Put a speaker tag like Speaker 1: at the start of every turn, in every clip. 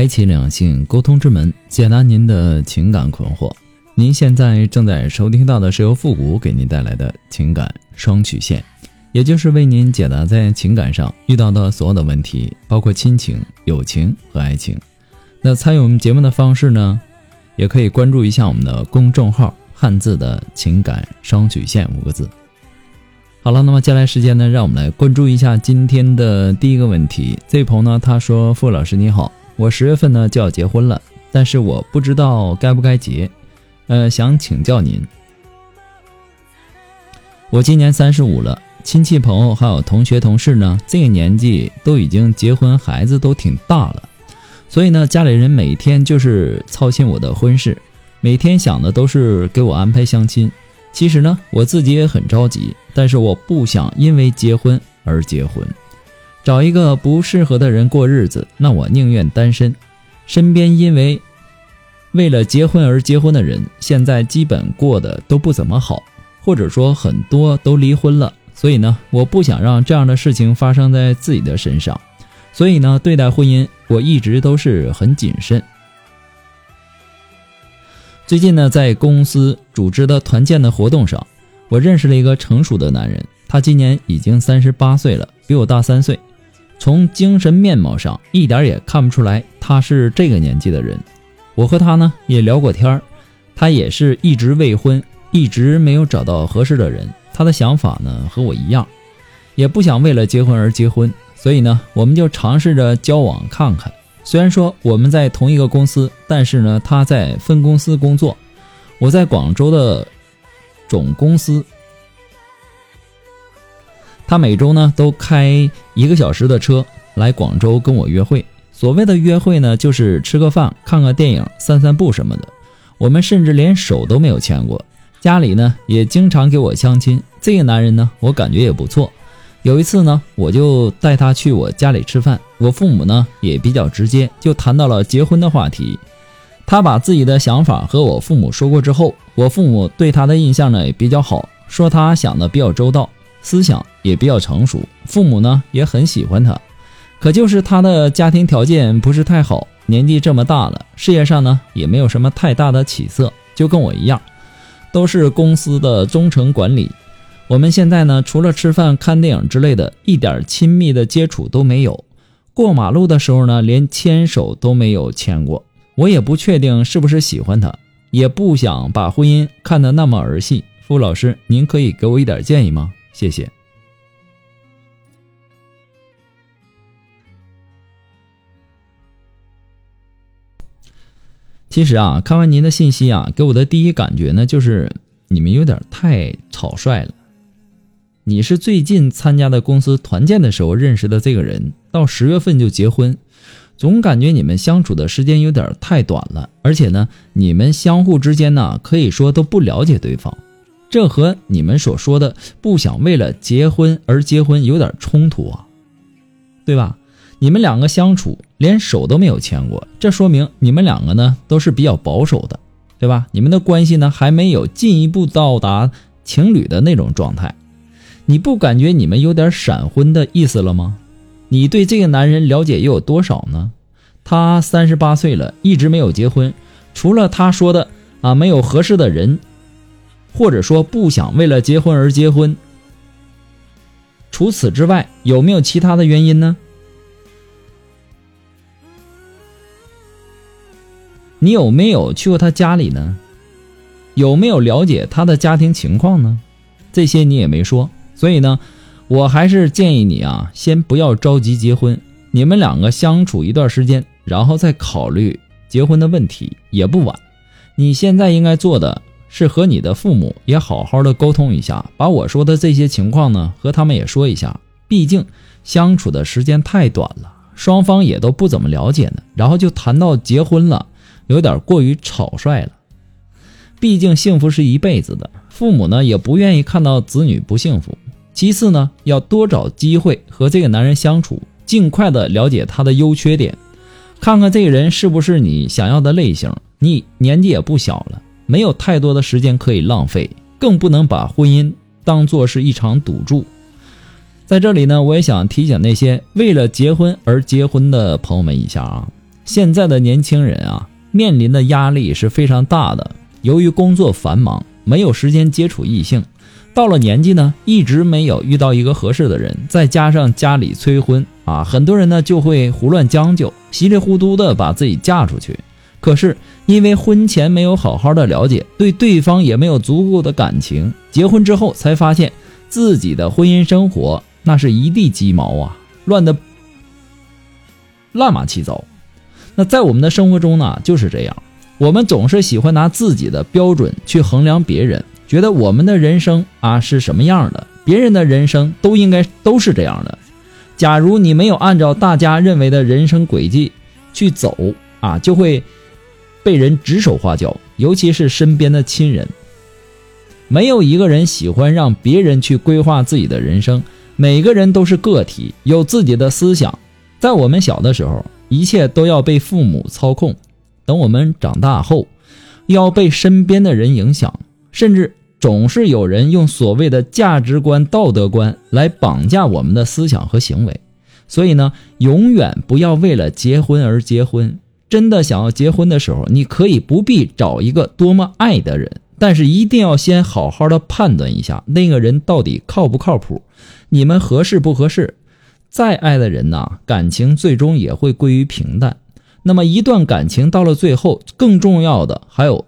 Speaker 1: 开启两性沟通之门，解答您的情感困惑。您现在正在收听到的是由复古给您带来的情感双曲线，也就是为您解答在情感上遇到的所有的问题，包括亲情、友情和爱情。那参与我们节目的方式呢，也可以关注一下我们的公众号“汉字的情感双曲线”五个字。好了，那么接下来时间呢，让我们来关注一下今天的第一个问题。这位朋友呢，他说：“傅老师你好。”我十月份呢就要结婚了，但是我不知道该不该结，呃，想请教您。我今年三十五了，亲戚朋友还有同学同事呢，这个年纪都已经结婚，孩子都挺大了，所以呢，家里人每天就是操心我的婚事，每天想的都是给我安排相亲。其实呢，我自己也很着急，但是我不想因为结婚而结婚。找一个不适合的人过日子，那我宁愿单身。身边因为为了结婚而结婚的人，现在基本过得都不怎么好，或者说很多都离婚了。所以呢，我不想让这样的事情发生在自己的身上。所以呢，对待婚姻我一直都是很谨慎。最近呢，在公司组织的团建的活动上，我认识了一个成熟的男人，他今年已经三十八岁了，比我大三岁。从精神面貌上一点也看不出来他是这个年纪的人。我和他呢也聊过天儿，他也是一直未婚，一直没有找到合适的人。他的想法呢和我一样，也不想为了结婚而结婚，所以呢我们就尝试着交往看看。虽然说我们在同一个公司，但是呢他在分公司工作，我在广州的总公司。他每周呢都开一个小时的车来广州跟我约会。所谓的约会呢，就是吃个饭、看个电影、散散步什么的。我们甚至连手都没有牵过。家里呢也经常给我相亲。这个男人呢，我感觉也不错。有一次呢，我就带他去我家里吃饭。我父母呢也比较直接，就谈到了结婚的话题。他把自己的想法和我父母说过之后，我父母对他的印象呢也比较好，说他想的比较周到。思想也比较成熟，父母呢也很喜欢他，可就是他的家庭条件不是太好，年纪这么大了，事业上呢也没有什么太大的起色，就跟我一样，都是公司的中层管理。我们现在呢，除了吃饭、看电影之类的，一点亲密的接触都没有。过马路的时候呢，连牵手都没有牵过。我也不确定是不是喜欢他，也不想把婚姻看得那么儿戏。傅老师，您可以给我一点建议吗？谢谢。其实啊，看完您的信息啊，给我的第一感觉呢，就是你们有点太草率了。你是最近参加的公司团建的时候认识的这个人，到十月份就结婚，总感觉你们相处的时间有点太短了，而且呢，你们相互之间呢，可以说都不了解对方。这和你们所说的不想为了结婚而结婚有点冲突啊，对吧？你们两个相处连手都没有牵过，这说明你们两个呢都是比较保守的，对吧？你们的关系呢还没有进一步到达情侣的那种状态，你不感觉你们有点闪婚的意思了吗？你对这个男人了解又有多少呢？他三十八岁了，一直没有结婚，除了他说的啊没有合适的人。或者说不想为了结婚而结婚。除此之外，有没有其他的原因呢？你有没有去过他家里呢？有没有了解他的家庭情况呢？这些你也没说，所以呢，我还是建议你啊，先不要着急结婚，你们两个相处一段时间，然后再考虑结婚的问题也不晚。你现在应该做的。是和你的父母也好好的沟通一下，把我说的这些情况呢和他们也说一下。毕竟相处的时间太短了，双方也都不怎么了解呢，然后就谈到结婚了，有点过于草率了。毕竟幸福是一辈子的，父母呢也不愿意看到子女不幸福。其次呢，要多找机会和这个男人相处，尽快的了解他的优缺点，看看这个人是不是你想要的类型。你年纪也不小了。没有太多的时间可以浪费，更不能把婚姻当做是一场赌注。在这里呢，我也想提醒那些为了结婚而结婚的朋友们一下啊，现在的年轻人啊，面临的压力是非常大的。由于工作繁忙，没有时间接触异性，到了年纪呢，一直没有遇到一个合适的人，再加上家里催婚啊，很多人呢就会胡乱将就，稀里糊涂的把自己嫁出去。可是因为婚前没有好好的了解，对对方也没有足够的感情，结婚之后才发现自己的婚姻生活那是一地鸡毛啊，乱的乱码七糟。那在我们的生活中呢，就是这样，我们总是喜欢拿自己的标准去衡量别人，觉得我们的人生啊是什么样的，别人的人生都应该都是这样的。假如你没有按照大家认为的人生轨迹去走啊，就会。被人指手画脚，尤其是身边的亲人。没有一个人喜欢让别人去规划自己的人生。每个人都是个体，有自己的思想。在我们小的时候，一切都要被父母操控；等我们长大后，要被身边的人影响，甚至总是有人用所谓的价值观、道德观来绑架我们的思想和行为。所以呢，永远不要为了结婚而结婚。真的想要结婚的时候，你可以不必找一个多么爱的人，但是一定要先好好的判断一下那个人到底靠不靠谱，你们合适不合适。再爱的人呐，感情最终也会归于平淡。那么一段感情到了最后，更重要的还有，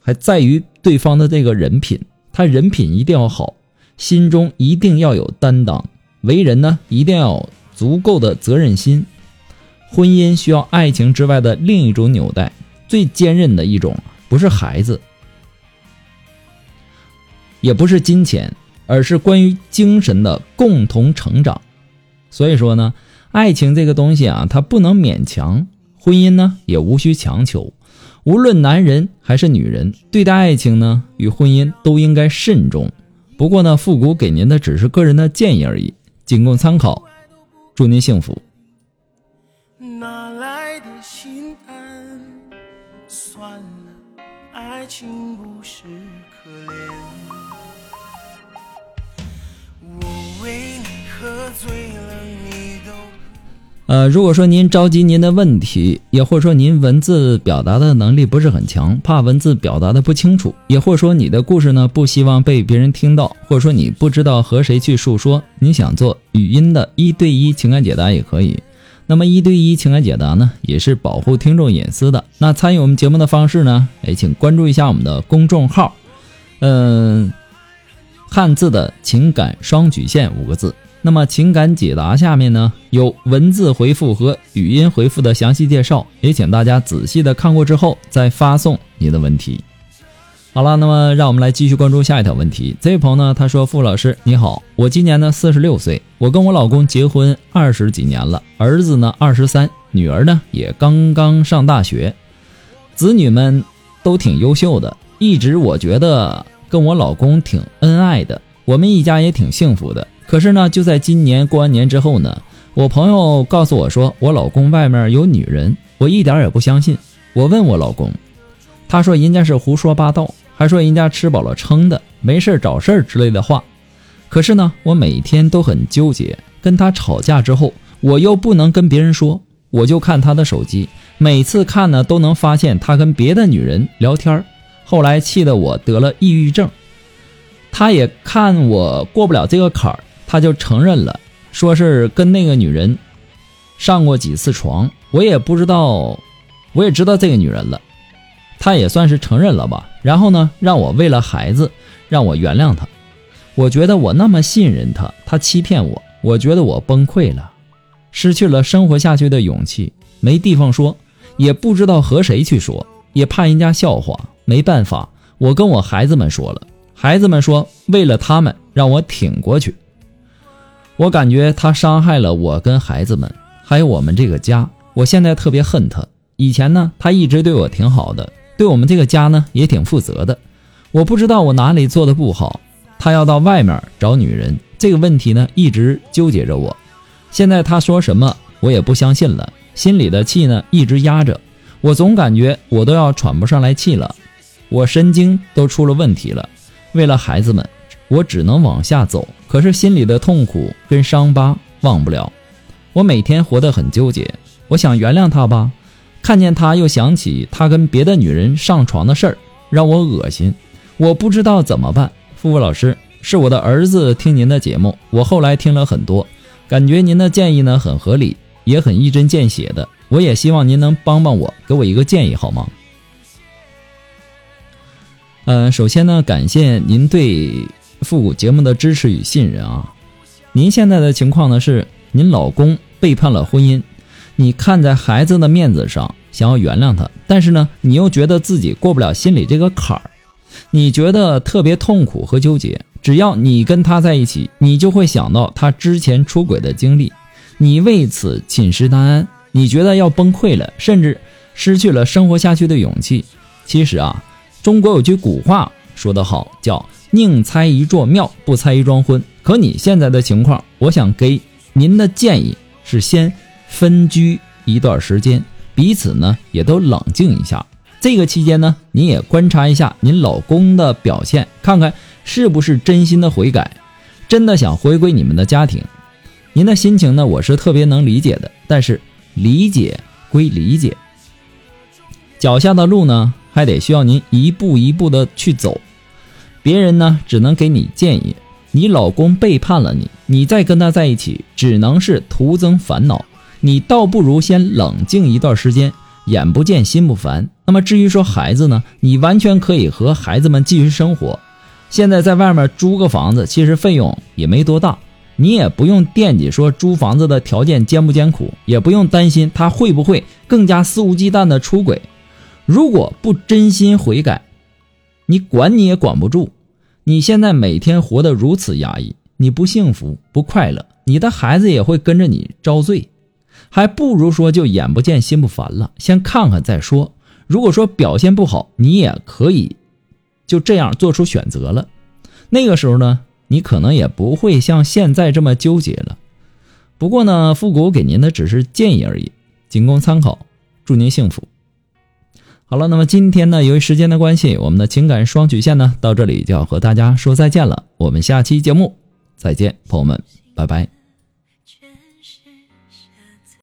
Speaker 1: 还在于对方的这个人品，他人品一定要好，心中一定要有担当，为人呢一定要有足够的责任心。婚姻需要爱情之外的另一种纽带，最坚韧的一种，不是孩子，也不是金钱，而是关于精神的共同成长。所以说呢，爱情这个东西啊，它不能勉强；婚姻呢，也无需强求。无论男人还是女人，对待爱情呢与婚姻都应该慎重。不过呢，复古给您的只是个人的建议而已，仅供参考。祝您幸福。情不是可怜。我为你喝醉了，你都。呃，如果说您着急您的问题，也或者说您文字表达的能力不是很强，怕文字表达的不清楚，也或者说你的故事呢不希望被别人听到，或者说你不知道和谁去诉说，你想做语音的一对一情感解答也可以。那么一对一情感解答呢，也是保护听众隐私的。那参与我们节目的方式呢，哎，请关注一下我们的公众号，嗯，汉字的情感双曲线五个字。那么情感解答下面呢，有文字回复和语音回复的详细介绍，也请大家仔细的看过之后再发送你的问题。好了，那么让我们来继续关注下一条问题。这位朋友呢，他说：“傅老师你好，我今年呢四十六岁，我跟我老公结婚二十几年了，儿子呢二十三，女儿呢也刚刚上大学，子女们都挺优秀的，一直我觉得跟我老公挺恩爱的，我们一家也挺幸福的。可是呢，就在今年过完年之后呢，我朋友告诉我说我老公外面有女人，我一点也不相信。我问我老公，他说人家是胡说八道。”还说人家吃饱了撑的，没事找事儿之类的话。可是呢，我每天都很纠结。跟他吵架之后，我又不能跟别人说，我就看他的手机，每次看呢都能发现他跟别的女人聊天后来气得我得了抑郁症。他也看我过不了这个坎儿，他就承认了，说是跟那个女人上过几次床。我也不知道，我也知道这个女人了。他也算是承认了吧，然后呢，让我为了孩子，让我原谅他。我觉得我那么信任他，他欺骗我，我觉得我崩溃了，失去了生活下去的勇气，没地方说，也不知道和谁去说，也怕人家笑话。没办法，我跟我孩子们说了，孩子们说为了他们让我挺过去。我感觉他伤害了我跟孩子们，还有我们这个家。我现在特别恨他。以前呢，他一直对我挺好的，对我们这个家呢也挺负责的。我不知道我哪里做的不好，他要到外面找女人，这个问题呢一直纠结着我。现在他说什么我也不相信了，心里的气呢一直压着，我总感觉我都要喘不上来气了，我神经都出了问题了。为了孩子们，我只能往下走，可是心里的痛苦跟伤疤忘不了。我每天活得很纠结，我想原谅他吧，看见他又想起他跟别的女人上床的事儿，让我恶心。我不知道怎么办。付付老师，是我的儿子听您的节目，我后来听了很多。感觉您的建议呢很合理，也很一针见血的。我也希望您能帮帮我，给我一个建议好吗？嗯，首先呢，感谢您对复古节目的支持与信任啊。您现在的情况呢是，您老公背叛了婚姻，你看在孩子的面子上想要原谅他，但是呢，你又觉得自己过不了心里这个坎儿，你觉得特别痛苦和纠结。只要你跟他在一起，你就会想到他之前出轨的经历，你为此寝食难安，你觉得要崩溃了，甚至失去了生活下去的勇气。其实啊，中国有句古话说得好，叫“宁拆一座庙，不拆一桩婚”。可你现在的情况，我想给您的建议是先分居一段时间，彼此呢也都冷静一下。这个期间呢，你也观察一下您老公的表现，看看。是不是真心的悔改，真的想回归你们的家庭？您的心情呢？我是特别能理解的。但是理解归理解，脚下的路呢，还得需要您一步一步的去走。别人呢，只能给你建议。你老公背叛了你，你再跟他在一起，只能是徒增烦恼。你倒不如先冷静一段时间，眼不见心不烦。那么至于说孩子呢，你完全可以和孩子们继续生活。现在在外面租个房子，其实费用也没多大，你也不用惦记说租房子的条件艰不艰苦，也不用担心他会不会更加肆无忌惮的出轨。如果不真心悔改，你管你也管不住。你现在每天活得如此压抑，你不幸福不快乐，你的孩子也会跟着你遭罪，还不如说就眼不见心不烦了，先看看再说。如果说表现不好，你也可以。就这样做出选择了，那个时候呢，你可能也不会像现在这么纠结了。不过呢，复古给您的只是建议而已，仅供参考。祝您幸福。好了，那么今天呢，由于时间的关系，我们的情感双曲线呢，到这里就要和大家说再见了。我们下期节目再见，朋友们，拜拜。